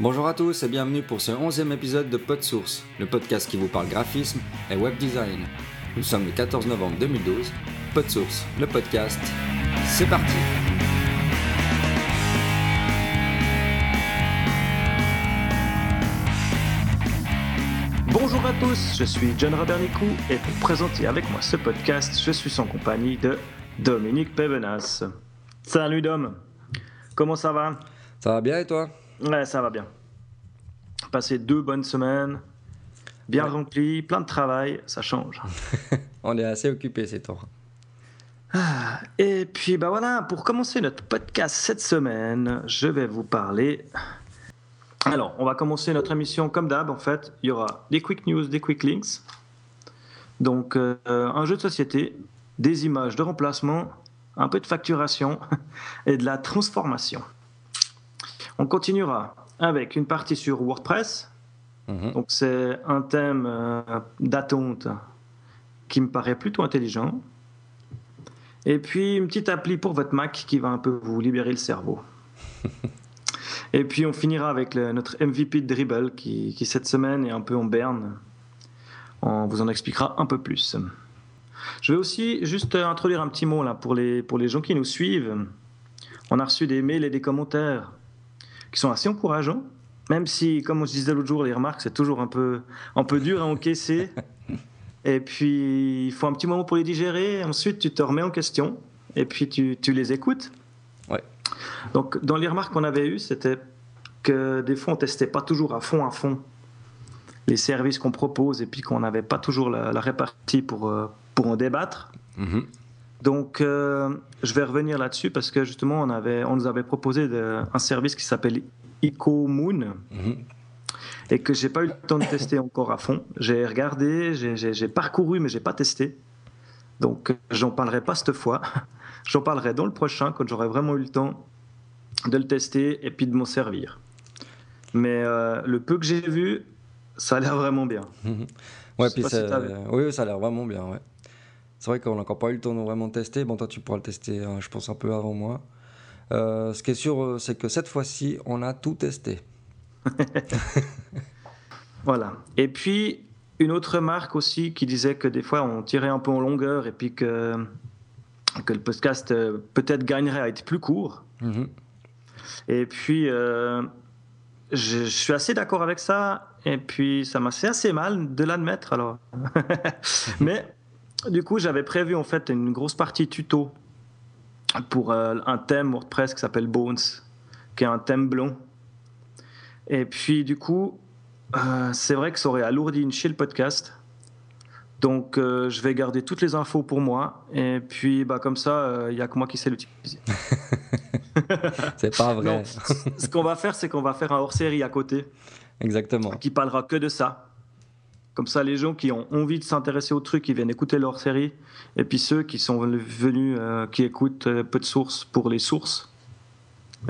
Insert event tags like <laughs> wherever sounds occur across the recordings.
Bonjour à tous et bienvenue pour ce 11e épisode de PodSource, le podcast qui vous parle graphisme et web design. Nous sommes le 14 novembre 2012. PodSource, le podcast, c'est parti Bonjour à tous, je suis John Rabernicou et pour présenter avec moi ce podcast, je suis en compagnie de Dominique Pevenas. Salut Dom, comment ça va? Ça va bien et toi? Ouais, ça va bien. Passer deux bonnes semaines, bien Ouais. remplies, plein de travail, ça change. <laughs> On est assez occupé ces temps. Et puis bah voilà, pour commencer notre podcast cette semaine, je vais vous parler. Alors, on va commencer notre émission comme d'hab. En fait, il y aura des quick news, des quick links. Donc, euh, un jeu de société, des images de remplacement, un peu de facturation <laughs> et de la transformation. On continuera avec une partie sur WordPress. Mhm. Donc, c'est un thème euh, d'attente qui me paraît plutôt intelligent. Et puis une petite appli pour votre Mac qui va un peu vous libérer le cerveau. <laughs> Et puis on finira avec le- notre MVP de Dribble qui, qui cette semaine est un peu en berne. On vous en expliquera un peu plus. Je vais aussi juste introduire un petit mot là pour les, pour les gens qui nous suivent. On a reçu des mails et des commentaires qui sont assez encourageants. Même si, comme on se disait l'autre jour, les remarques, c'est toujours un peu, un peu dur à encaisser. <laughs> Et puis, il faut un petit moment pour les digérer. Ensuite, tu te remets en question. Et puis, tu, tu les écoutes. Ouais. Donc, dans les remarques qu'on avait eues, c'était que des fois, on testait pas toujours à fond, à fond les services qu'on propose et puis qu'on n'avait pas toujours la, la répartie pour, euh, pour en débattre. Mhm. Donc, euh, je vais revenir là-dessus parce que justement, on, avait, on nous avait proposé de- un service qui s'appelle EcoMoon Mhm. et que j'ai pas eu le temps de tester encore à fond. J'ai regardé, j'ai- parcouru, mais j'ai pas testé. Donc, j'en parlerai pas cette fois. <laughs> J'en parlerai dans le prochain quand j'aurai vraiment eu le temps de le tester et puis de m'en servir. Mais euh, le peu que j'ai vu, ça a l'air vraiment bien. Mhm. Ouais, puis si oui, ça a l'air vraiment bien. Ouais. C'est vrai qu'on n'a encore pas eu le temps de vraiment tester. Bon, toi, tu pourras le tester, hein, je pense, un peu avant moi. Euh, ce qui est sûr, euh, c'est que cette fois-ci, on a tout testé. <laughs> Voilà. Et puis, une autre remarque aussi qui disait que des fois, on tirait un peu en longueur et puis que, que le podcast euh, peut-être gagnerait à être plus court. Mhm. Et puis, euh, je, je suis assez d'accord avec ça. Et puis, ça m'a fait assez mal de l'admettre. Alors, <laughs> mais du coup, j'avais prévu en fait une grosse partie tuto pour euh, un thème WordPress qui s'appelle Bones, qui est un thème blond. Et puis, du coup, euh, c'est vrai que ça aurait alourdi une chier le podcast. Donc, euh, je vais garder toutes les infos pour moi. Et puis, bah, comme ça, il n'y a que moi qui sais l'utiliser. <laughs> C'est pas vrai. Non, ce qu'on va faire, c'est qu'on va faire un hors-série à côté Exactement. qui parlera que de ça. Comme ça, les gens qui ont envie de s'intéresser au truc, ils viennent écouter leur série. Et puis ceux qui sont venus, euh, qui écoutent euh, peu de sources pour les sources,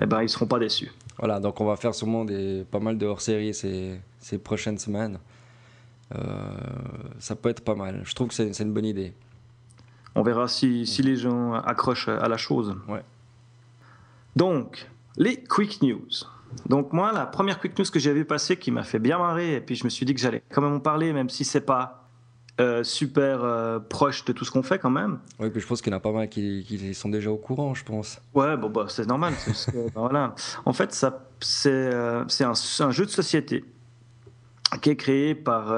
eh ben, ils seront pas déçus. Voilà, donc on va faire sûrement des, pas mal de hors-série ces, ces prochaines semaines. Euh, ça peut être pas mal. Je trouve que c'est c'est une bonne idée. On verra si, si les gens accrochent à la chose. Ouais. Donc, les quick news. Donc moi, la première quick news que j'ai vu passer qui m'a fait bien marrer, et puis je me suis dit que j'allais quand même en parler, même si c'est pas euh, super euh, proche de tout ce qu'on fait quand même. Oui, puis je pense qu'il y en a pas mal qui, qui sont déjà au courant, je pense. Ouais, bon, bah, c'est normal. que- <laughs> ben voilà. En fait, ça, c'est, euh, c'est un, jeu de société qui est créé par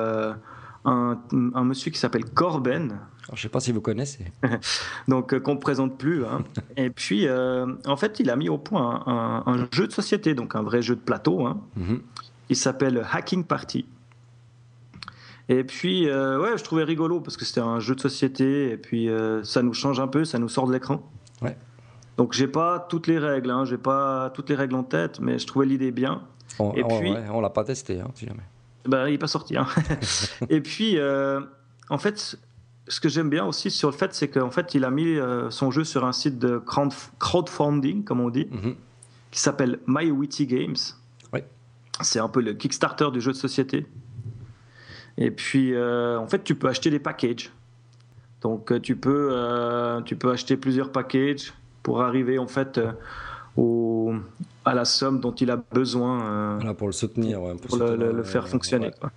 un, un monsieur qui s'appelle Corben, Alors, je sais pas si vous connaissez. <laughs> donc euh, qu'on ne présente plus. hein. <laughs> Et puis, euh, en fait, il a mis au point un, jeu de société, donc un vrai jeu de plateau. hein. Mhm. Il s'appelle Hacking Party. Et puis, euh, ouais, je trouvais rigolo parce que c'était un jeu de société et puis euh, ça nous change un peu, ça nous sort de l'écran. Ouais. Donc, j'ai pas toutes les règles, hein, j'ai pas toutes les règles en tête, mais je trouvais l'idée bien. On, Et on- puis- ouais, on l'a pas testé, hein, si jamais. Ben, il n'est pas sorti. hein. <laughs> et puis, euh, en fait, ce que j'aime bien aussi sur le fait, c'est qu'en fait, il a mis euh, son jeu sur un site de crowd- crowdfunding, comme on dit, Mhm. qui s'appelle My Witty Games. Ouais. C'est un peu le Kickstarter du jeu de société. Et puis, euh, en fait, tu peux acheter des packages. Donc, euh, tu peux, euh, tu peux acheter plusieurs packages pour arriver en fait euh, au, à la somme dont il a besoin Voilà, pour le soutenir, ouais, pour le, soutenir, le- le faire fonctionner. ouais. quoi.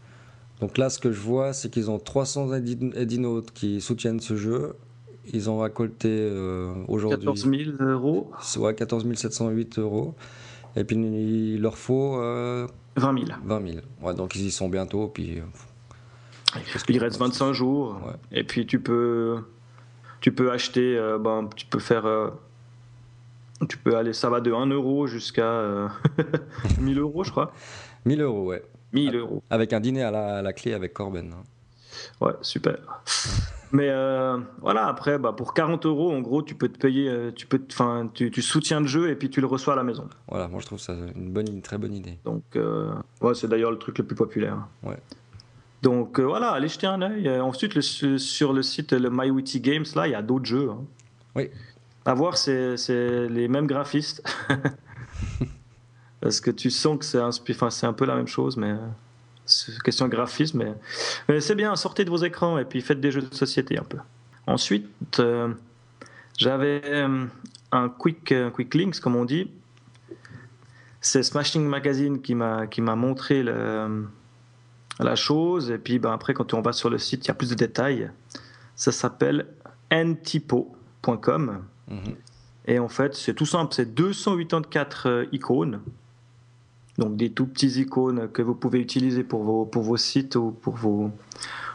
Donc là, ce que je vois, c'est qu'ils ont 300 Edi- Edinotes qui soutiennent ce jeu. Ils ont récolté euh, aujourd'hui 14 000 euros, ouais, 14 708 euros. Et puis il leur faut euh, 20 000. 20 000. Ouais, donc ils y sont bientôt. Puis, euh, Il reste 25 jours. Ouais. Et puis tu peux, tu peux acheter, euh, ben, tu peux faire. tu peux aller, ça va de 1 euro jusqu'à euh, <laughs> 1000 euros, je crois. 1000 euros, ouais. 1000 euros. Avec un dîner à la, à la clé avec Corben. hein. Ouais, super. Mais euh, voilà, après, bah, pour 40 euros, en gros, tu peux te payer, euh, tu, peux, te- enfin, tu, tu soutiens le jeu et puis tu le reçois à la maison. Voilà, moi je trouve ça une, bonne, une très bonne idée. Donc, euh, ouais, c'est d'ailleurs le truc le plus populaire. Ouais. Donc euh, voilà, allez jeter un œil. Euh, Ensuite, le- sur le site le MyWitty Games, là, il y a d'autres jeux. hein. Oui. À voir, c'est les mêmes graphistes. <laughs> Parce que tu sens que c'est un, enfin, c'est un peu la même chose, mais euh, c'est question de graphisme. Mais, mais c'est bien, sortez de vos écrans et puis faites des jeux de société un peu. Ensuite, euh, j'avais euh, un quick, euh, quick links, comme on dit. C'est Smashing Magazine qui m'a montré le, la chose. Et puis ben, après, quand on va sur le site, il y a plus de détails. Ça s'appelle ntypo.com. Mhm. Et en fait, c'est tout simple, c'est 284 euh, icônes. Donc des tout petits icônes que vous pouvez utiliser pour vos, pour vos sites ou pour vos,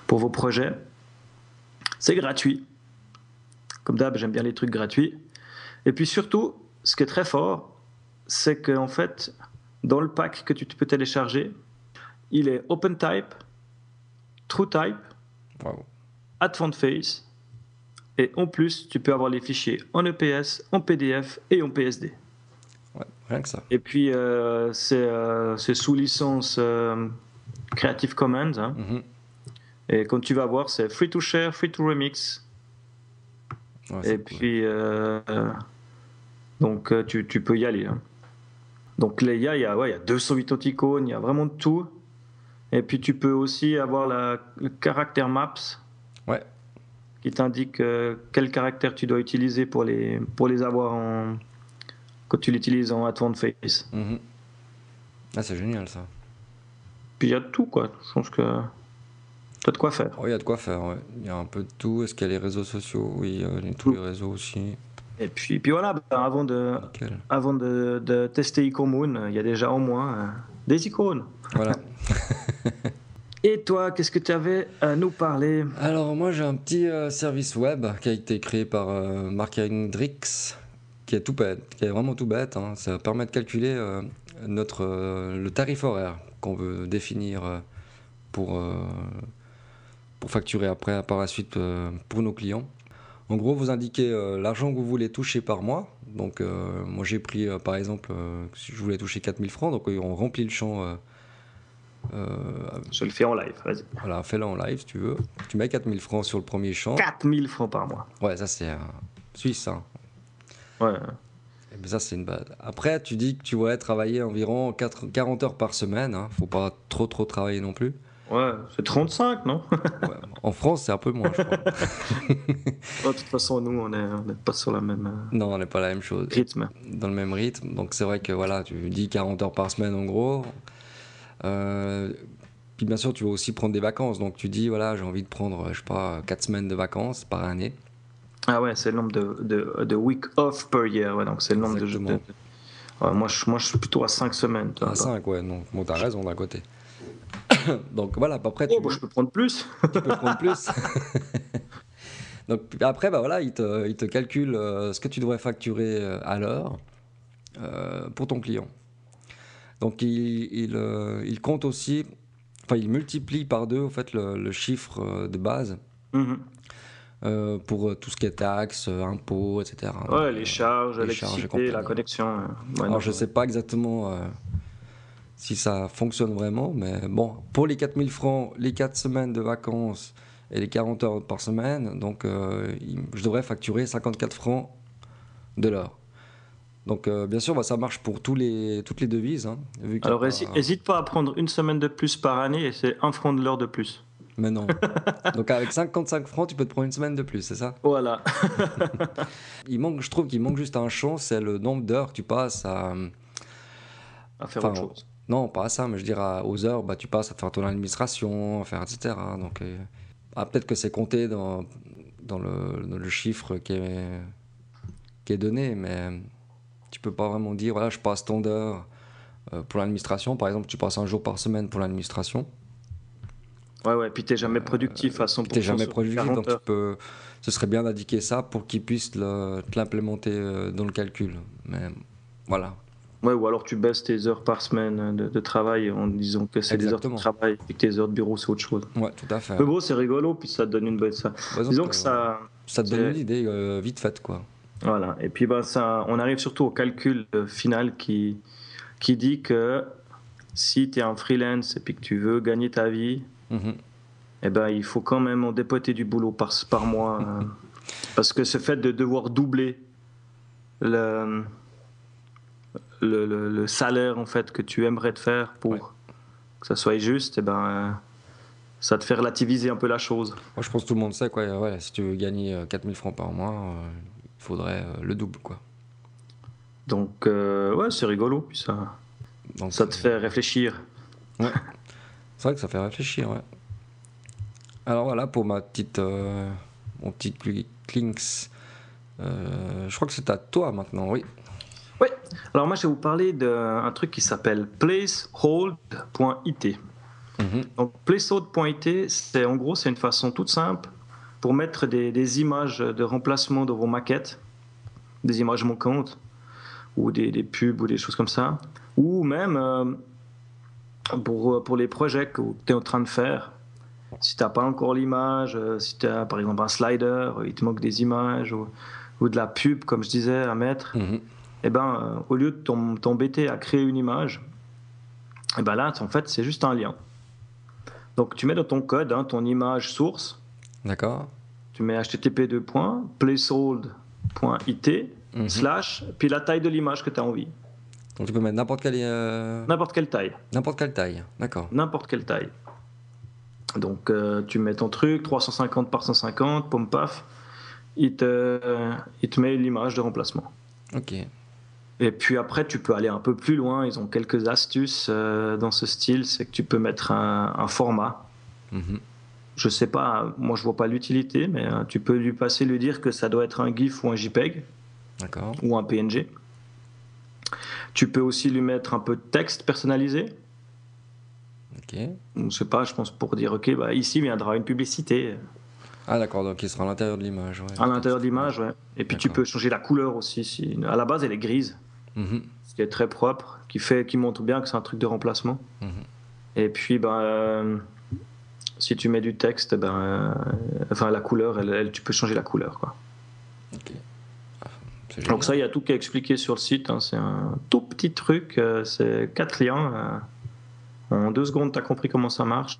pour vos projets. C'est gratuit. Comme d'hab, j'aime bien les trucs gratuits. Et puis surtout, ce qui est très fort, c'est qu'en fait, dans le pack que tu peux télécharger, il est OpenType, TrueType, Waouh. Advanced Face. Et en plus, tu peux avoir les fichiers en EPS, en PDF et en PSD. Rien que ça. Et puis, euh, c'est euh, c'est sous licence euh, Creative Commons. hein. Mhm. Et comme tu vas voir, c'est free to share, free to remix. Ouais, Et puis, euh, donc, tu, tu peux y aller. hein. Donc, il y a, y, a, ouais, il y a 208 autres icônes, il y a vraiment de tout. Et puis, tu peux aussi avoir la, le caractère maps Ouais. qui t'indique euh, quel caractère tu dois utiliser pour les, pour les avoir en, quand tu l'utilises en Advanced Face. Mhm. Ah, c'est génial ça. Puis, il y a de tout, quoi. Je pense que tu as de quoi faire. Oh, Il y a de quoi faire, ouais. Il y a un peu de tout. Est-ce qu'il y a les réseaux sociaux? Oui, euh, tous les réseaux aussi. Et puis, puis voilà, ben, avant de, Nickel. avant de, de tester Icomoon, il y a déjà au moins euh, des icônes. Voilà. <laughs> Et toi, qu'est-ce que tu avais à nous parler? Alors moi j'ai un petit euh, service web qui a été créé par euh, Mark Hendricks, qui est tout bête, qui est vraiment tout bête. hein. Ça permet de calculer euh, notre euh, le tarif horaire qu'on veut définir euh, pour pour facturer après par la suite pour nos clients. En gros, vous indiquez l'argent que vous voulez toucher par mois. Donc, moi, j'ai pris, par exemple, si je voulais toucher 4000 francs. Donc, on remplit le champ. Je le fais en live, vas-y. voilà, fais-le en live si tu veux. Tu mets 4000 francs sur le premier champ. 4000 francs par mois. Ouais, ça c'est suisse. Hein. Ouais. Et ben, ça c'est une base. Après, tu dis que tu voudrais travailler environ 4 40 heures par semaine. Hein. Faut pas trop trop travailler non plus. Ouais, c'est 35, non? Ouais, en France, c'est un peu moins, je crois. <laughs> De toute façon, nous, on n'est pas sur le même euh, non, on n'est pas la même chose. rythme. Dans le même rythme. Donc c'est vrai que voilà, tu dis 40 heures par semaine en gros. Euh, puis bien sûr, tu vas aussi prendre des vacances. Donc tu dis, voilà, j'ai envie de prendre, je sais pas, 4 semaines de vacances par année. Ah ouais, c'est le nombre de, de, de week off per year. Ouais, donc c'est le nombre de, Exactement. de- Ouais, moi, je, moi, je suis plutôt à 5 semaines. À 5, ouais. Donc, bon, t'as raison d'un côté. <coughs> donc voilà, après, tu, Oh, bah, je peux prendre plus. <laughs> tu peux prendre plus. <laughs> Donc après, bah voilà, il te, il te calcule euh, ce que tu devrais facturer euh, à l'heure euh, pour ton client. Donc il, il, il compte aussi, enfin il multiplie par deux en fait le, le chiffre de base Mhm. Euh, pour euh, tout ce qui est taxes, euh, impôts, etc. Donc, Ouais, euh, les charges, l'électricité, la connexion. ouais, Alors je sais pas exactement euh, si ça fonctionne vraiment, mais bon, pour les 4000 francs, les 4 semaines de vacances et les 40 heures par semaine, donc euh, je devrais facturer 54 francs de l'heure. Donc euh, bien sûr, bah, ça marche pour tous les, toutes les devises. hein, vu Alors, pas- hési- hésite pas à prendre une semaine de plus par année et c'est un franc de l'heure de plus. Mais non. <laughs> donc avec 55 francs, tu peux te prendre une semaine de plus, c'est ça? Voilà. <laughs> <laughs> Il manque, je trouve qu'il manque juste un champ, c'est le nombre d'heures que tu passes à, à faire Enfin, autre chose. Non, pas à ça, mais je dirais aux heures, bah, tu passes à faire ton administration, à faire etc. Donc, euh, ah, peut-être que c'est compté dans, dans, le, dans le chiffre qui est, qui est donné, mais tu peux pas vraiment dire, voilà, je passe tant d'heures euh, pour l'administration. Par exemple, tu passes un jour par semaine pour l'administration. Ouais, ouais, puis t'es jamais productif à 100%. Tu n'es jamais productif, 40 donc tu peux, ce serait bien d'indiquer ça pour qu'ils puissent l'implémenter euh, dans le calcul. Mais voilà. Ouais, ou alors tu baisses tes heures par semaine de, de travail en disant que c'est des heures de travail et que tes heures de bureau c'est autre chose. Ouais, tout à fait. Mais bon, c'est rigolo, puis ça te donne une bonne. Ça. Donc, Disons euh, que ça. ça te donne une idée euh, vite faite, quoi. Voilà. Et puis ben, ça, on arrive surtout au calcul euh, final qui, qui dit que si tu es un freelance et puis que tu veux gagner ta vie, Mhm. eh ben, il faut quand même en dépoter du boulot par, par mois. euh, <laughs> parce que ce fait de devoir doubler le, le, le- le salaire en fait, que tu aimerais te faire pour Ouais. que ça soit juste, eh ben, euh, ça te fait relativiser un peu la chose. Moi, je pense que tout le monde sait, quoi. euh, Ouais, si tu veux gagner euh, 4000 francs par mois, euh, il faudrait euh, le double, quoi. Donc, euh, ouais, c'est rigolo. Puis ça, Donc, ça te euh, fait réfléchir. <laughs> C'est vrai que ça fait réfléchir, ouais. Alors voilà, pour ma petite, euh, mon petit cli- clinks, euh, je crois que c'est à toi maintenant, oui. Oui. Alors, moi, je vais vous parler d'un truc qui s'appelle placehold.it. Mhm. Donc, placehold.it, c'est en gros, c'est une façon toute simple pour mettre des, des images de remplacement dans vos maquettes, des images manquantes, ou des, des pubs, ou des choses comme ça, ou même euh, pour, pour les projets que tu es en train de faire. Si tu n'as pas encore l'image, euh, si tu as par exemple un slider, euh, il te manque des images, ou, ou de la pub, comme je disais, à mettre, Mhm. eh ben, euh, au lieu de t'em- t'embêter à créer une image, eh ben là, en fait, c'est juste un lien. Donc, tu mets dans ton code hein, ton image source, D'accord. tu mets http placehold.it Mhm. slash, puis la taille de l'image que tu as envie. Donc tu peux mettre n'importe quelle, euh, N'importe quelle taille. n'importe quelle taille, d'accord. N'importe quelle taille. Donc, euh, tu mets ton truc, 350 par 150, pom paf, il te, il te met l'image de remplacement. Ok. Et puis après, tu peux aller un peu plus loin. Ils ont quelques astuces euh, dans ce style. C'est que tu peux mettre un, un format. Mhm. Je sais pas, moi je vois pas l'utilité, mais euh, tu peux lui passer, lui dire que ça doit être un GIF ou un JPEG D'accord. ou un PNG. Tu peux aussi lui mettre un peu de texte personnalisé. Ok. Je sais pas, je pense pour dire, ok, bah, ici viendra une publicité Ah d'accord, donc il sera à l'intérieur de l'image. ouais. à l'intérieur de l'image. ouais. Et puis tu peux changer la couleur aussi. Si... À la base, elle est grise. Mhm. ce qui est très propre, qui, fait, qui montre bien que c'est un truc de remplacement. Mhm. Et puis, ben, euh, si tu mets du texte, ben, euh, enfin, la couleur, elle, elle- tu peux changer la couleur. Quoi. Ok. Donc ça, il y a tout qui est expliqué sur le site. hein. C'est un tout petit truc, euh, c'est quatre liens. euh, en deux secondes, tu as compris comment ça marche.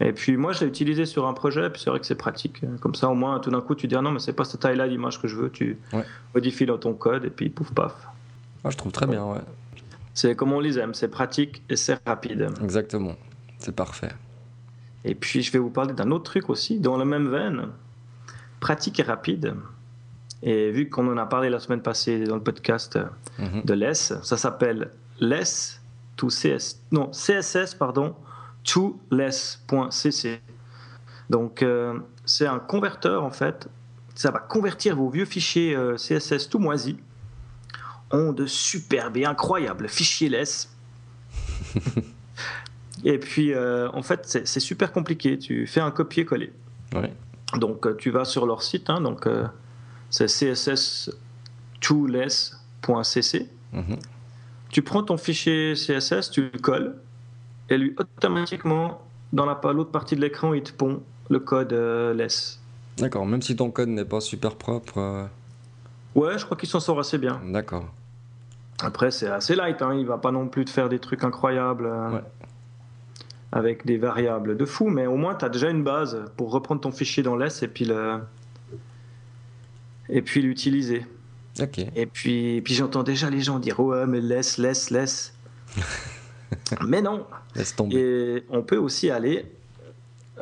Et puis moi, je l'ai utilisé sur un projet, puis c'est vrai que c'est pratique. Comme ça, au moins, tout d'un coup, tu dis ah non, mais c'est pas cette taille-là d'image que je veux. Tu Ouais. modifies dans ton code, et puis pouf paf. Ah, je trouve très bien, ouais. C'est comme on les aime, c'est pratique et c'est rapide. Exactement. C'est parfait. Et puis, je vais vous parler d'un autre truc aussi, dans la même veine, pratique et rapide. Et vu qu'on en a parlé la semaine passée dans le podcast Mhm. de LESS, ça s'appelle LESS to CS, non, CSS, pardon, to less.cc. Donc, euh, c'est un converteur, en fait. Ça va convertir vos vieux fichiers euh, CSS tout moisis en de superbes et incroyables fichiers less. <laughs> et puis, euh, en fait, c'est super compliqué. Tu fais un copier-coller. Ouais. Donc, euh, tu vas sur leur site, hein, donc euh, c'est css2less.cc. Mhm. Tu prends ton fichier CSS, tu le colles, et lui, automatiquement, dans la l'autre partie de l'écran, il te pond le code euh, less. D'accord, même si ton code n'est pas super propre. euh, Ouais, je crois qu'il s'en sort assez bien. D'accord. Après, c'est assez light, hein, il va pas non plus te faire des trucs incroyables euh, Ouais. avec des variables de fou, mais au moins, tu as déjà une base pour reprendre ton fichier dans less et puis le. Et puis l'utiliser. Et puis, puis j'entends déjà les gens dire Ouais, mais laisse, laisse, laisse. <laughs> mais non. Laisse tomber. Et on peut aussi aller.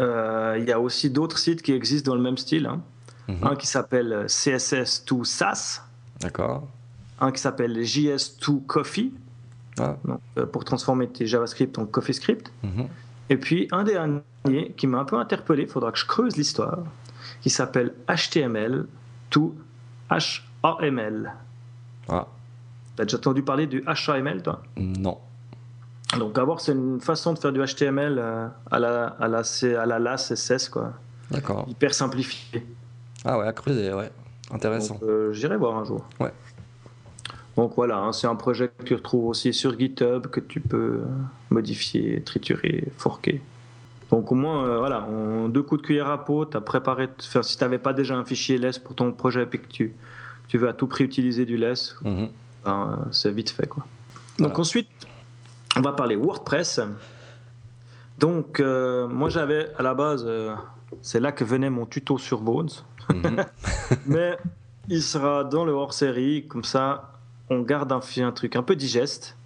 euh, Il y a aussi d'autres sites qui existent dans le même style. hein. Mhm. Un qui s'appelle CSS2SAS, D'accord. un qui s'appelle JS2Coffee Ah. donc, euh, pour transformer tes JavaScript en CoffeeScript. Mhm. Et puis un dernier qui m'a un peu interpellé, il faudra que je creuse l'histoire, qui s'appelle HTML to HAML. Ah, T'as déjà entendu parler du HAML, toi? Non. Donc d'abord, c'est une façon de faire du HTML euh, à la, à la, C- à la LAS SS, quoi. D'accord. Hyper simplifié. Ah ouais, à creuser, ouais. Intéressant. Euh, J'irai voir un jour. Ouais. Donc voilà, hein, c'est un projet que tu retrouves aussi sur GitHub, que tu peux modifier, triturer, forquer. Donc au moins, euh, voilà, en deux coups de cuillère à peau, tu as préparé, enfin, si tu n'avais pas déjà un fichier LESS pour ton projet et que tu, tu veux à tout prix utiliser du LESS, Mhm. ben, euh, c'est vite fait. Quoi. Donc ensuite, on va parler WordPress. Donc euh, moi j'avais à la base, c'est là que venait mon tuto sur Bones. Mhm. <laughs> Mais il sera dans le hors-série, comme ça on garde un, un truc un peu digeste.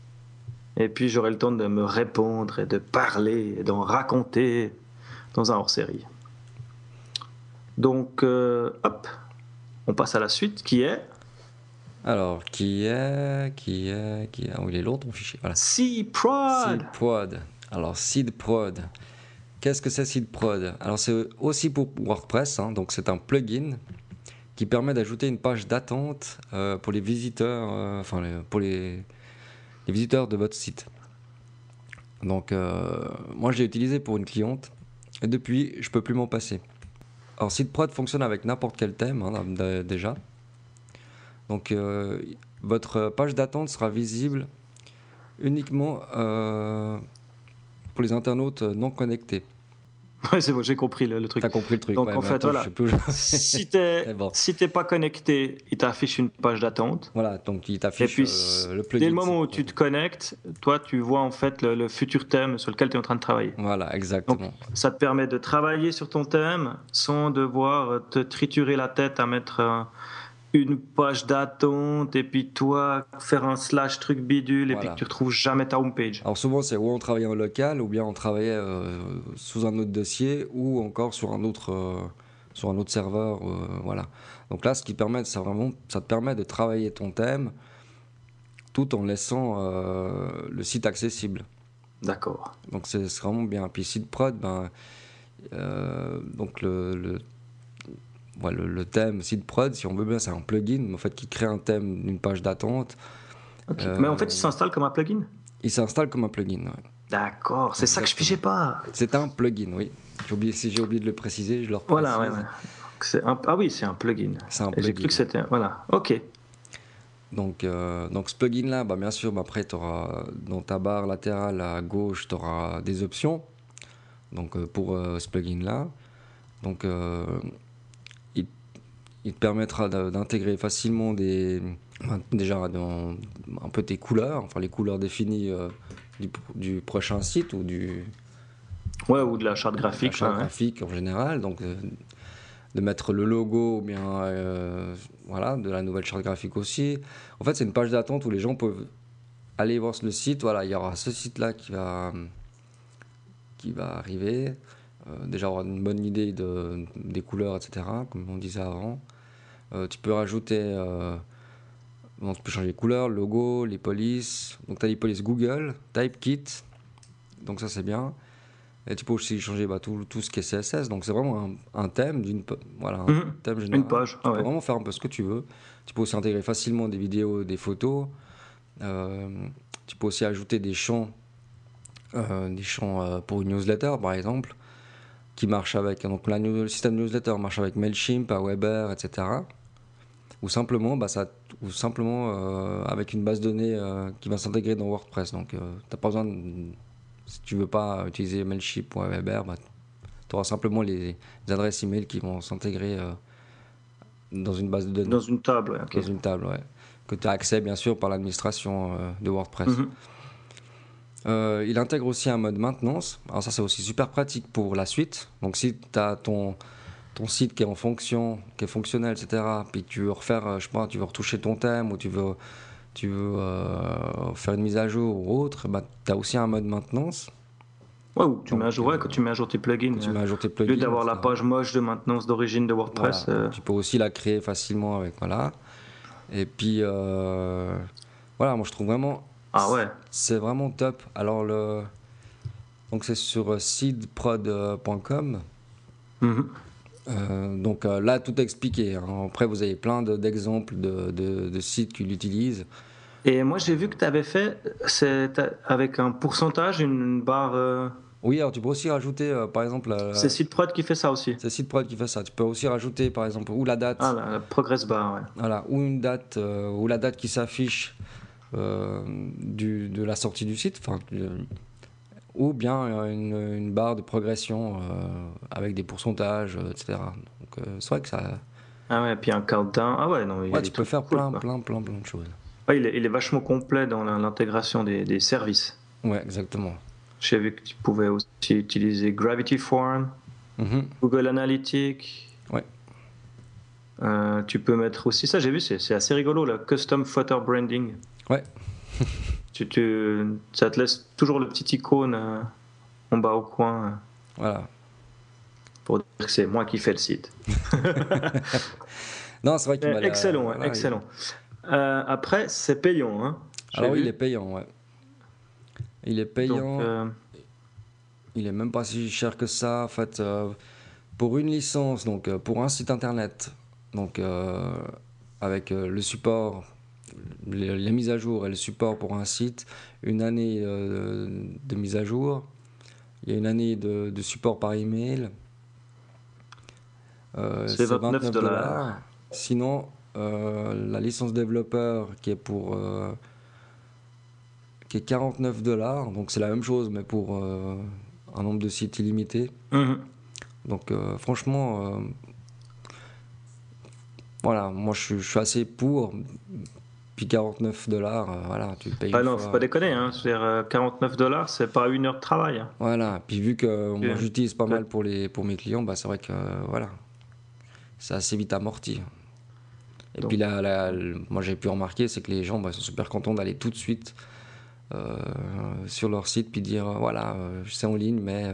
Et puis j'aurai le temps de me répondre et de parler et d'en raconter dans un hors-série. Donc, euh, hop, on passe à la suite qui est? Alors, qui est, qui est, qui est... Ah, il est lourd ton fichier. Voilà. C-Prod. SeedProd. Alors, SeedProd. Qu'est-ce que c'est SeedProd Alors, c'est aussi pour WordPress, hein, donc c'est un plugin qui permet d'ajouter une page d'attente euh, pour les visiteurs, euh, enfin, les- pour les, les visiteurs de votre site. Donc, euh, moi, je l'ai utilisé pour une cliente et depuis, je peux plus m'en passer. Alors, SeedProd fonctionne avec n'importe quel thème, hein, déjà. Donc, euh, votre page d'attente sera visible uniquement euh, pour les internautes non connectés. Ouais, c'est bon, j'ai compris le, le truc. T'as compris le truc Donc, ouais, en mais fait, attends, voilà. plus- si <laughs> t'es bon. si t'es pas connecté, il t'affiche une page d'attente. Voilà, donc il Et t'affiche puis, euh, le plugin. dès le moment où tu te connectes, toi, tu vois en fait le, le futur thème sur lequel tu es en train de travailler. Voilà, exactement. Ça te permet de travailler sur ton thème sans devoir euh, te triturer la tête à mettre euh, une page d'attente et puis toi faire un slash truc bidule et puis que tu retrouves jamais ta homepage. Alors souvent c'est où on travaillait en local ou bien on travaillait euh, sous un autre dossier ou encore sur un autre euh, sur un autre serveur euh, voilà. Donc là ce qui permet ça vraiment ça te permet de travailler ton thème tout en laissant le site accessible. D'accord. Donc c'est vraiment bien. Puis SeedProd, ben, euh, donc le, le, ouais, le, le thème SeedProd, si on veut bien, c'est un plugin en fait, qui crée un thème d'une page d'attente. Euh, Mais en fait, il s'installe comme un plugin? Il s'installe comme un plugin. ouais. D'accord, c'est ça que je pigeais pas. C'est un plugin, oui. J'ai oublié, si j'ai oublié de le préciser, je le reprécise. Voilà, ouais, un- Ah oui, c'est un plugin. C'est un Et J'ai plugin. cru que c'était. Voilà, ok. Donc, euh, donc ce plugin-là, bah, bien sûr, bah, après, tu auras dans ta barre latérale à gauche, tu auras des options donc, euh, pour euh, ce plugin-là. Donc, il te permettra d'intégrer facilement des, ben, déjà dans un peu tes couleurs, enfin les couleurs définies euh, du, du prochain site ou du Ouais, ou de la charte graphique. ouais, ouais. graphique en général. Donc, euh, de mettre le logo ou bien euh, voilà, de la nouvelle charte graphique aussi. En fait, c'est une page d'attente où les gens peuvent aller voir le site. Voilà, il y aura ce site-là qui va, qui va arriver. Déjà, avoir une bonne idée de, des couleurs, etc., comme on disait avant. Euh, tu peux rajouter. euh, bon, tu peux changer les couleurs, le logo, les polices. Donc, tu as les polices Google, TypeKit. Donc, ça, c'est bien. Et tu peux aussi changer bah, tout, tout ce qui est CSS. Donc, c'est vraiment un, un thème d'une. Voilà, un Mhm. thème général. Une page. Tu peux ouais. vraiment faire un peu ce que tu veux. Tu peux aussi intégrer facilement des vidéos, des photos. Euh, tu peux aussi ajouter des champs, euh, des champs euh, pour une newsletter, par exemple, qui marche avec. Donc, la le système newsletter marche avec Mailchimp, Aweber, etc. Ou simplement, bah, ça, ou simplement euh, avec une base de données euh, qui va s'intégrer dans WordPress. Donc, tu n'as pas besoin. de- si tu veux pas utiliser Mailchimp ou Aweber, bah, tu auras simplement les, les adresses email qui vont s'intégrer euh, dans une base de données Dans une table, ouais, ok. dans une table, ouais. Que tu as accès, bien sûr, par l'administration euh, de WordPress. Mhm. Euh, il intègre aussi un mode maintenance. Alors, ça, c'est aussi super pratique pour la suite. Donc, si tu as ton, ton site qui est en fonction, qui est fonctionnel, etc., puis tu veux refaire, euh, je sais pas, tu veux retoucher ton thème ou tu veux, tu veux euh, faire une mise à jour ou autre, bah, tu as aussi un mode maintenance. Ouais, ou tu Donc, mets à jour, ouais, euh, quand tu mets à jour tes plugins. Tu mets à jour tes Au plugins. lieu d'avoir la page moche de maintenance d'origine de WordPress. Voilà. euh, Tu peux aussi la créer facilement avec voilà. Et puis euh, voilà, moi je trouve vraiment Ah ouais. C'est vraiment top. Alors, le... donc c'est sur seedprod.com. Euh, donc euh, là, tout est expliqué. hein. Après, vous avez plein de- d'exemples de, de- de sites qui l'utilisent. Et moi, j'ai vu que tu avais fait avec un pourcentage, une barre. euh, Oui, alors tu peux aussi rajouter, par exemple, C'est SiteProd qui fait ça aussi. c'est SiteProd qui fait ça. Tu peux aussi rajouter, par exemple, ou la date, Ah, la, la progress bar, ouais. voilà, ou une date, ou la date qui s'affiche de la sortie du site, enfin, ou bien euh, une, une barre de progression euh, avec des pourcentages, euh, etc. Donc c'est vrai que ça, Ah ouais, puis un countdown. Ah ouais, non, il ouais, tu peux faire cool, plein, plein, plein, plein de choses. Ouais, il, est, il est vachement complet dans l'intégration des, des services. Ouais, exactement. J'ai vu que tu pouvais aussi utiliser Gravity Form, Mhm. Google Analytics. Ouais. Euh, tu peux mettre aussi ça, j'ai vu, c'est c'est assez rigolo, le Custom Photo Branding. Ouais. <laughs> tu, tu- ça te laisse toujours le petit icône euh, en bas au coin euh, Voilà. pour dire que c'est moi qui fais le site. <laughs> Non, c'est vrai qu'il m'a l'air- excellent, ouais, voilà, excellent. Euh, après, c'est payant. Hein, il- Alors oui, vu. il est payant, ouais. Il est payant. Donc, Il est même pas si cher que ça. En fait, pour une licence, donc pour un site internet, donc avec le support, les, les mises à jour et le support pour un site, une année euh, de mise à jour, il y a une année de, de support par email. Euh, C'est 29 dollars. Sinon, euh, la licence développeur qui est pour euh, qui est 49 dollars, donc c'est la même chose, mais pour euh, un nombre de sites illimité. mhm. Donc euh, franchement, euh, voilà, moi je suis, je suis assez pour. Puis 49 dollars, euh, voilà, tu payes. Ah une non, fois. faut pas déconner. Hein. Euh, 49 dollars, c'est pas une heure de travail. hein. Voilà, puis vu que moi j'utilise pas mal pour, les, pour mes clients, bah, c'est vrai que euh, voilà, c'est assez vite amorti. Et Donc- puis là, moi j'ai pu remarquer, c'est que les gens bah, sont super contents d'aller tout de suite euh, sur leur site puis dire voilà, c'est en ligne, mais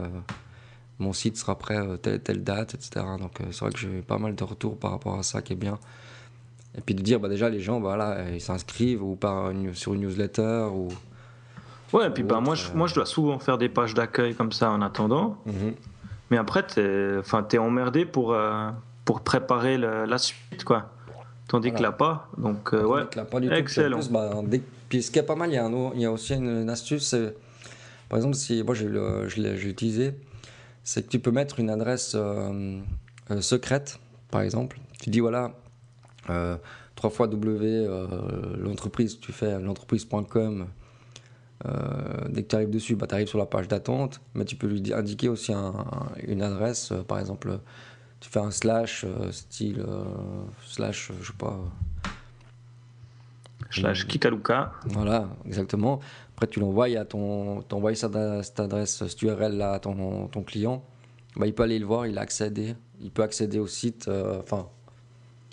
mon site sera prêt telle telle date, etc. Donc c'est vrai que j'ai eu pas mal de retours par rapport à ça qui est bien. Et puis de dire bah, déjà les gens voilà, ils s'inscrivent ou par une- sur une newsletter ou. Ouais, et puis bah, Autre, moi, je, euh, moi, je dois souvent faire des pages d'accueil comme ça en attendant. Mais après, t'es es emmerdé pour, euh, pour préparer le- la suite, quoi. Tandis que là, pas. Donc, euh, ouais. Là, pas du tout. Excellent. En plus, bah, dès- Puis ce qui est pas mal, il y a, un autre- il y a aussi une, une astuce. Par exemple, si moi le- je l'ai utilisé, c'est que tu peux mettre une adresse euh, euh, secrète, par exemple. Tu dis voilà, euh, 3 fois W, euh, l'entreprise, tu fais l'entreprise.com. euh, dès que tu arrives dessus, bah, tu arrives sur la page d'attente, mais tu peux lui di- indiquer aussi un- une adresse, euh, par exemple, tu fais un slash, style, slash, je sais pas, Slash Kikaluka. Voilà, exactement. Après, tu l'envoies à ton, t'envoies cette adresse, cette adresse, cette URL là à ton, ton client. Bah, il peut aller le voir, il a accédé. Il peut accéder au site, euh, enfin,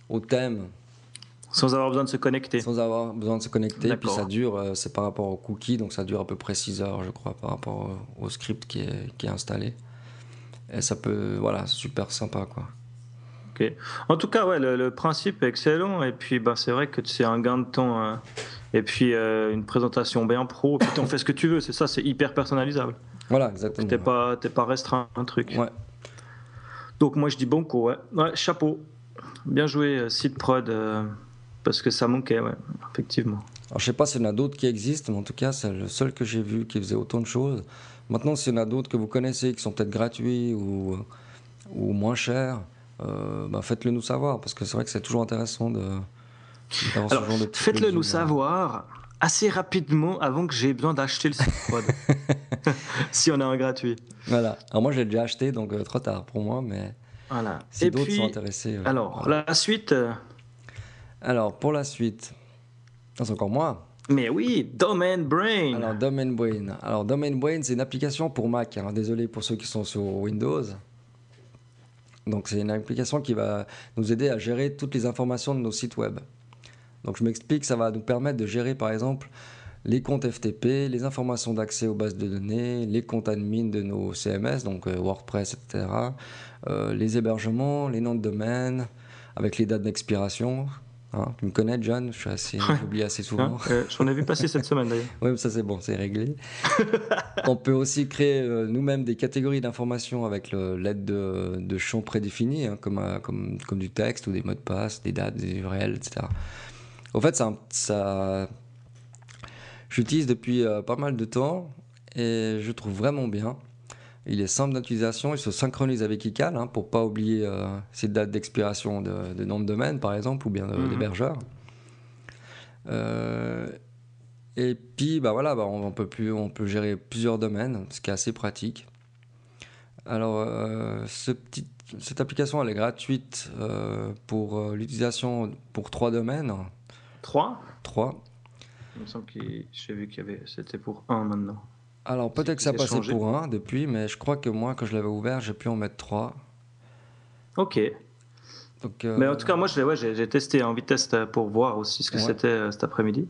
au thème, Sans avoir besoin de se connecter. sans avoir besoin de se connecter. Puis ça dure, euh, c'est par rapport au cookie, donc ça dure à peu près 6 heures, je crois, par rapport au, au script qui est, qui est installé. Et ça peut, voilà, c'est super sympa, quoi. Ok. En tout cas, ouais, le, le principe est excellent. Et puis, bah, c'est vrai que c'est un gain de temps. euh, et puis, euh, une présentation bien pro. Et puis, t'en fais ce que tu veux. C'est ça, c'est hyper personnalisable. Voilà, exactement. T'es pas, pas restreint un truc. Ouais. Donc, moi, je dis bon coup, ouais. Ouais, chapeau. Bien joué, euh, site prod. euh, parce que ça manquait, ouais, effectivement. Alors, je sais pas s'il y en a d'autres qui existent, mais en tout cas, c'est le seul que j'ai vu qui faisait autant de choses. Maintenant, s'il y en a d'autres que vous connaissez, qui sont peut-être gratuits ou, ou moins chers, euh, bah, faites-le nous savoir, parce que c'est vrai que c'est toujours intéressant de Alors, faites-le nous savoir assez rapidement avant que j'ai besoin d'acheter le site prod. <laughs> si on a un gratuit. Voilà. Alors, moi, je l'ai déjà acheté, donc euh, trop tard pour moi, mais Voilà. si Et d'autres puis, sont intéressés. euh, alors, voilà. la suite. euh, Alors, pour la suite, c'est encore moi. Mais oui, Domain Brain. Alors, Domain Brain. Alors, Domain Brain, c'est une application pour Mac. hein. Désolé pour ceux qui sont sur Windows. Donc, c'est une application qui va nous aider à gérer toutes les informations de nos sites web. Donc, je m'explique, ça va nous permettre de gérer, par exemple, les comptes FTP, les informations d'accès aux bases de données, les comptes admin de nos CMS, donc euh, WordPress, etc., euh, les hébergements, les noms de domaine, avec les dates d'expiration. Hein, tu me connais, John Je suis assez, j'oublie assez souvent. Hein, euh, J'en ai vu passer cette semaine d'ailleurs. <laughs> oui, ça c'est bon, c'est réglé. on peut aussi créer euh, nous-mêmes des catégories d'informations avec l'aide de, de, champs prédéfinis, hein, comme, euh, comme, comme, du texte ou des mots de passe, des dates, des URL, etc. Au fait, ça, ça j'utilise depuis pas mal de temps et je trouve vraiment bien. Il est simple d'utilisation, il se synchronise avec ICAL hein, pour pas oublier euh, ses dates d'expiration de, de, nom de domaine, par exemple, ou bien mhm. d'hébergeur. Euh, et puis, bah voilà, bah, on, peut plus, on peut gérer plusieurs domaines, ce qui est assez pratique. Alors, euh, ce petit, cette application, elle est gratuite pour l'utilisation pour trois domaines. Trois? Trois. Il me semble que j'ai vu qu'il y avait, c'était pour un maintenant. Alors peut-être que ça passait pour un depuis, mais je crois que moi, quand je l'avais ouvert, j'ai pu en mettre trois. Ok. Donc, euh, Mais en tout cas, moi, j'ai ouais, testé en vitesse pour voir aussi ce que c'était euh, cet après-midi.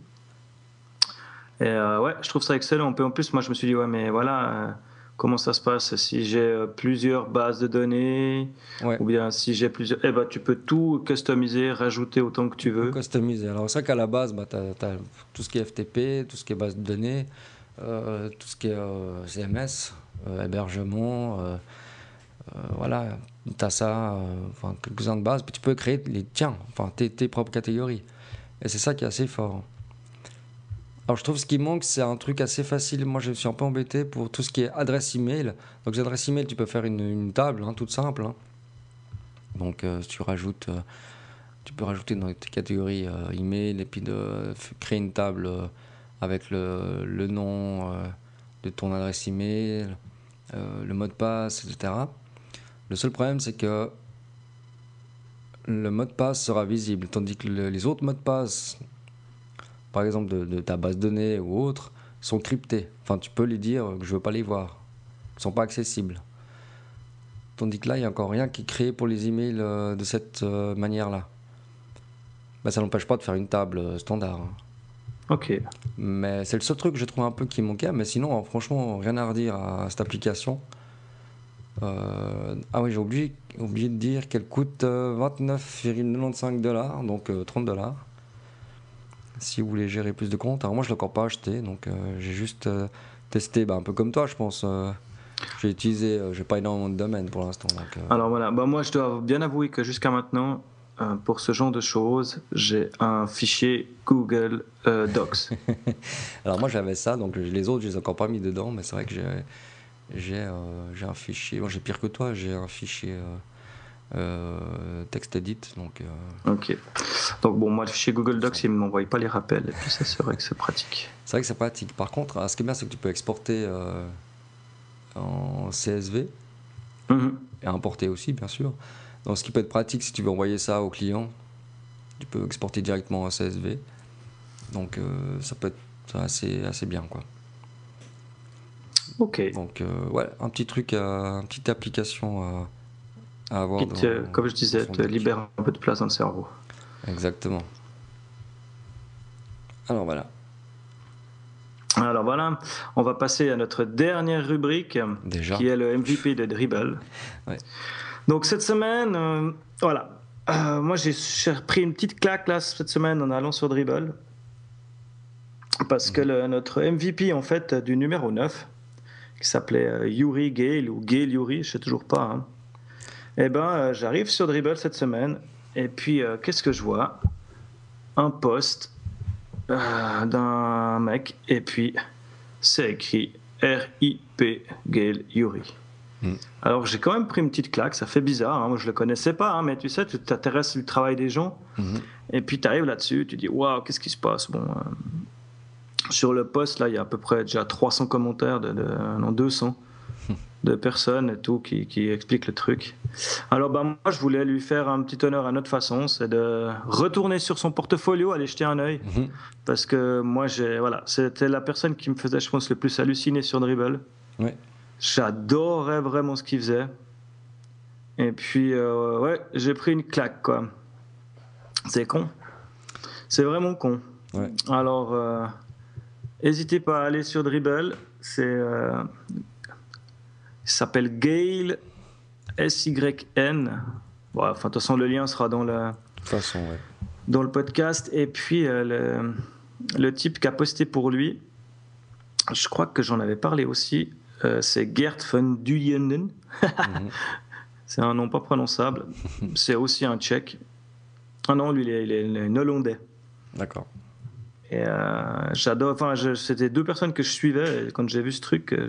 Et euh, ouais, je trouve ça excellent. En plus, moi, je me suis dit, ouais, mais voilà, comment ça se passe si j'ai plusieurs bases de données ou bien si j'ai plusieurs. Eh ben, tu peux tout customiser, rajouter autant que tu veux. Customiser. Alors, c'est vrai qu'à la base, bah, tu as, tout ce qui est FTP, tout ce qui est base de données. Euh, tout ce qui est euh, CMS, euh, hébergement, voilà, tu as ça, enfin, quelques-uns de base, puis tu peux créer les tiens, enfin, tes, tes propres catégories. Et c'est ça qui est assez fort. Alors je trouve ce qui manque, c'est un truc assez facile. Moi, je suis un peu embêté pour tout ce qui est adresse email. Donc, les adresses email, tu peux faire une, table, hein, toute simple. Hein. Donc, tu rajoutes, tu peux rajouter dans tes catégories email et puis de créer une table avec le, nom euh, de ton adresse email, euh, le mot de passe, etc. Le seul problème, c'est que le mot de passe sera visible, tandis que les autres mots de passe, par exemple de, ta base de données ou autres, sont cryptés. Enfin, tu peux les dire que je veux pas les voir. Ils sont pas accessibles. Tandis que là, il n'y a encore rien qui est créé pour les emails euh, de cette manière-là. Ben, ça n'empêche pas de faire une table standard. Hein. Ok. Mais c'est le seul truc que je trouve un peu qui manquait. Mais sinon, franchement, rien à redire à cette application. Euh, ah oui, j'ai oublié, oublié de dire qu'elle coûte 29,95 euh, dollars, donc 30 euh, dollars. Si vous voulez gérer plus de comptes. Alors moi, je ne l'ai encore pas acheté, donc j'ai juste testé, bah, un peu comme toi, je pense. j'ai utilisé, j'ai pas énormément de domaines pour l'instant. Alors voilà, bah, moi, je dois bien avouer que jusqu'à maintenant, euh, pour ce genre de choses, j'ai un fichier Google euh, Docs. <laughs> Alors moi j'avais ça, donc les autres je les ai encore pas mis dedans, mais c'est vrai que j'ai j'ai euh, un fichier. Moi j'ai pire que toi, j'ai un fichier texte edit, donc. Ok. Donc bon moi le fichier Google Docs il ne m'envoie pas les rappels et puis ça c'est vrai que c'est pratique. C'est vrai que c'est pratique. Par contre, ce qui est bien c'est que tu peux exporter en CSV mhm. et importer aussi bien sûr. Donc, ce qui peut être pratique si tu veux envoyer ça au client, tu peux exporter directement en CSV. Donc, euh, ça peut être assez, assez bien. Quoi. Ok. Donc, euh, ouais, un petit truc, une petite application à, avoir. comme je disais, te libère un peu de place dans le cerveau. Exactement. Alors voilà. Alors voilà, on va passer à notre dernière rubrique, Déjà. qui est le MVP de Dribble. Ouais. Donc cette semaine, euh, voilà. Euh, moi, j'ai pris une petite claque là cette semaine en allant sur Dribble. Parce que notre MVP, en fait, du numéro 9, qui s'appelait euh, Yuri Gale ou Gale Yuri, je sais toujours pas. Hein. Eh ben, j'arrive sur Dribble cette semaine. Et puis, qu'est-ce que je vois? Un post d'un mec. Et puis, c'est écrit R.I.P. Gale Yuri. Mm. Alors j'ai quand même pris une petite claque, ça fait bizarre, hein. moi je le connaissais pas, hein, mais tu sais, tu t'intéresses au travail des gens, mm-hmm. et puis tu arrives là-dessus, tu dis waouh, qu'est-ce qui se passe? Bon, euh, sur le post là, il y a à peu près déjà 300 commentaires, de, non 200 <laughs> de personnes et tout qui, qui expliquent le truc. Alors bah, moi je voulais lui faire un petit honneur à notre façon, c'est de retourner sur son portfolio, aller jeter un œil, mm-hmm. parce que moi j'ai voilà, c'était la personne qui me faisait, je pense, le plus halluciner sur Dribble. Ouais. J'adorais vraiment ce qu'il faisait. Et puis, euh, ouais, j'ai pris une claque, quoi. C'est con. C'est vraiment con. Alors, euh, n'hésitez pas à aller sur Dribble. C'est, euh, il s'appelle Gale S-Y-N. Bon, enfin, de toute façon, le lien sera dans la. De toute façon, ouais. dans le podcast. Et puis, euh, le, le type qui a posté pour lui, je crois que j'en avais parlé aussi, c'est Gert van Duyenden. Mhm. <laughs> c'est un nom pas prononçable. <laughs> c'est aussi un tchèque. Ah non, lui, il est, il est- il est hollandais. D'accord. Et euh, j'adore. Enfin, c'était deux personnes que je suivais. Et quand j'ai vu ce truc, euh,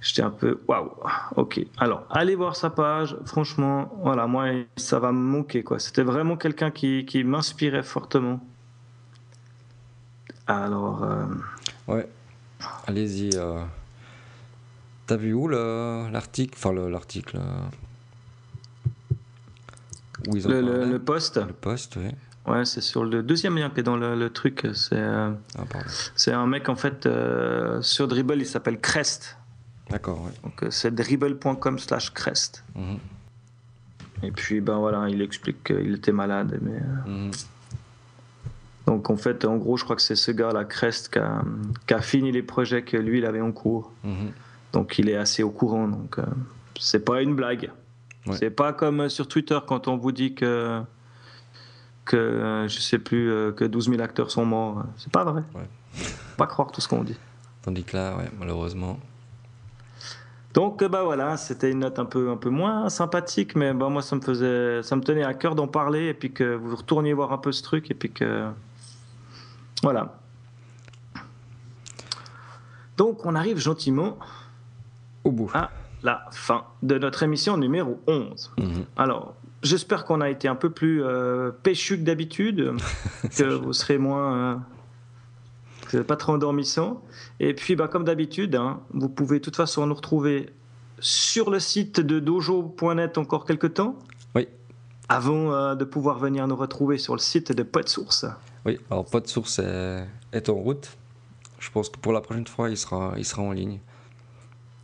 j'étais un peu waouh. Ok. Alors, allez voir sa page. Franchement, voilà, moi, ça va me manquer quoi. C'était vraiment quelqu'un qui, qui m'inspirait fortement. Alors, euh, Ouais. Allez-y. euh. T'as vu où le- l'article Enfin, le- l'article. euh, Où ils le, le, le post, Le post, oui. ouais, c'est sur le deuxième lien qui est dans le, le truc. C'est euh, Ah, un mec en fait euh, sur Dribble, il s'appelle Crest. D'accord, ouais. Donc c'est dribble.com/slash Crest. Mhm. Et puis, ben voilà, il explique qu'il était malade. Mais, Mhm. Donc, en fait, en gros, je crois que c'est ce gars-là, Crest, qui a, qui a fini les projets que lui, il avait en cours. Mhm. Donc, il est assez au courant. Donc, euh, c'est pas une blague. Ouais. C'est pas comme euh, sur Twitter quand on vous dit que, que euh, je sais plus, que 12 000 acteurs sont morts. C'est pas vrai. Ouais. Pas croire tout ce qu'on dit. Tandis que là, ouais, malheureusement. Donc bah voilà, c'était une note un peu un peu moins sympathique, mais bah, moi ça me faisait, ça me tenait à cœur d'en parler et puis que vous retourniez voir un peu ce truc et puis que voilà. Donc on arrive gentiment Au bout. à la fin de notre émission numéro 11. Mhm. Alors j'espère qu'on a été un peu plus euh, péchu que d'habitude, <laughs> que vous serez moins euh, que pas trop endormissant. Et puis, bah, comme d'habitude, hein, vous pouvez de toute façon nous retrouver sur le site de dojo.net encore quelques temps. Avant euh, de pouvoir venir nous retrouver sur le site de Podsource. Oui, alors pas de source est, est en route. Je pense que pour la prochaine fois, il sera, il sera en ligne.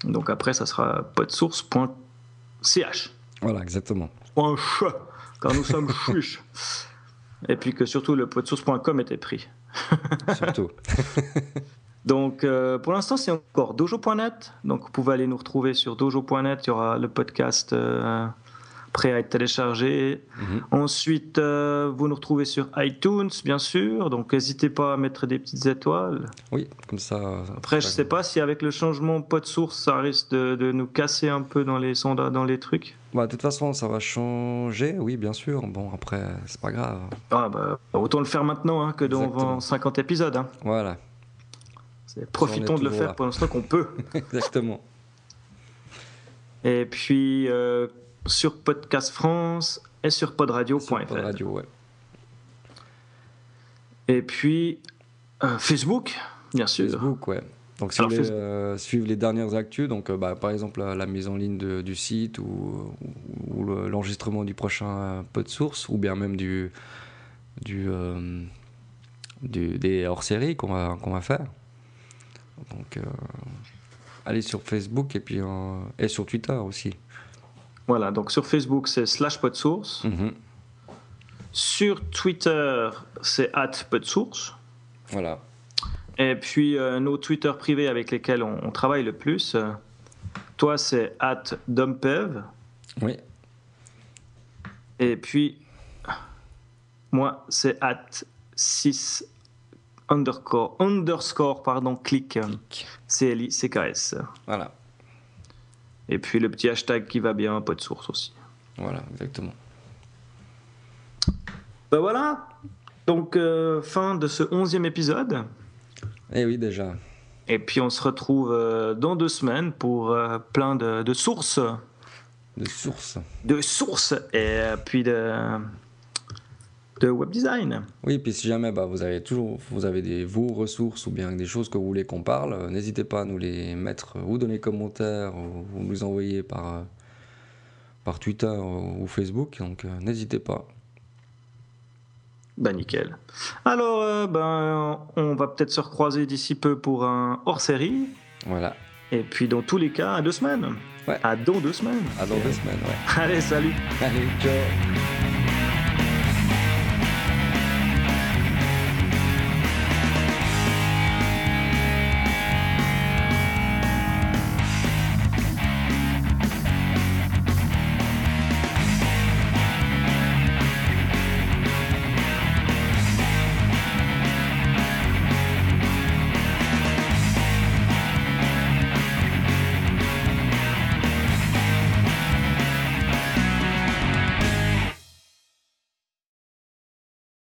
Donc après, ça sera podsource.ch. Voilà, exactement. Chat, car nous sommes <laughs> chuches. Et puis que surtout le podsource.com était pris. <laughs> Surtout. <laughs> Donc euh, pour l'instant, c'est encore dojo.net. Donc vous pouvez aller nous retrouver sur dojo.net. Il y aura le podcast euh, prêt à être téléchargé. Mhm. Ensuite, euh, vous nous retrouvez sur iTunes, bien sûr. Donc n'hésitez pas à mettre des petites étoiles. Oui, comme ça. Après, je sais pas si avec le changement pas de source, ça risque de, de nous casser un peu dans les sondages, dans les trucs. Bah, de toute façon, ça va changer, oui, bien sûr. Bon, après, c'est pas grave. Ah bah, autant le faire maintenant hein, que dans Exactement. 50 épisodes. hein. Voilà, Profitons de le faire là. pour l'instant qu'on peut. <laughs> exactement. Et puis euh, sur Podcast France et sur podradio.fr. Pod Radio, ouais. Et puis euh, Facebook, bien sûr. Facebook, ouais. Donc, si Alors, vous voulez euh, suivre les dernières actus, donc, euh, bah, par exemple, la, la mise en ligne de- du site ou, ou le- l'enregistrement du prochain pod source, ou bien même du, du, du- des hors-séries qu'on va, qu'on va faire. Donc, allez sur Facebook et, puis, et sur Twitter aussi. Voilà, donc sur Facebook, c'est slash podsource. Mhm. Sur Twitter, c'est at podsource. Voilà. Et puis euh, nos Twitter privés avec lesquels on, on travaille le plus. euh, toi, c'est at dompev. Oui, Et puis, moi, c'est at 6 underscore, underscore pardon, click, euh, C-L-I-C-K-S. voilà. Et puis le petit hashtag qui va bien, pas de source aussi. Voilà, exactement. Ben voilà, donc euh, fin de ce onzième épisode. Eh oui, déjà. Et puis on se retrouve euh, dans deux semaines pour euh, plein de, de sources, De source. de sources et puis de, de web design. Oui, puis si jamais bah, vous avez toujours vous avez des vos ressources ou bien des choses que vous voulez qu'on parle, euh, n'hésitez pas à nous les mettre ou dans les commentaires ou, ou nous envoyer par, euh, par Twitter ou, ou Facebook. Donc euh, n'hésitez pas. Ben nickel. Alors, euh, ben, on va peut-être se recroiser d'ici peu pour un hors-série. Voilà. Et puis dans tous les cas, à deux semaines. Ouais. À dans deux semaines. À dans deux semaines, ouais. Allez, salut Allez, ciao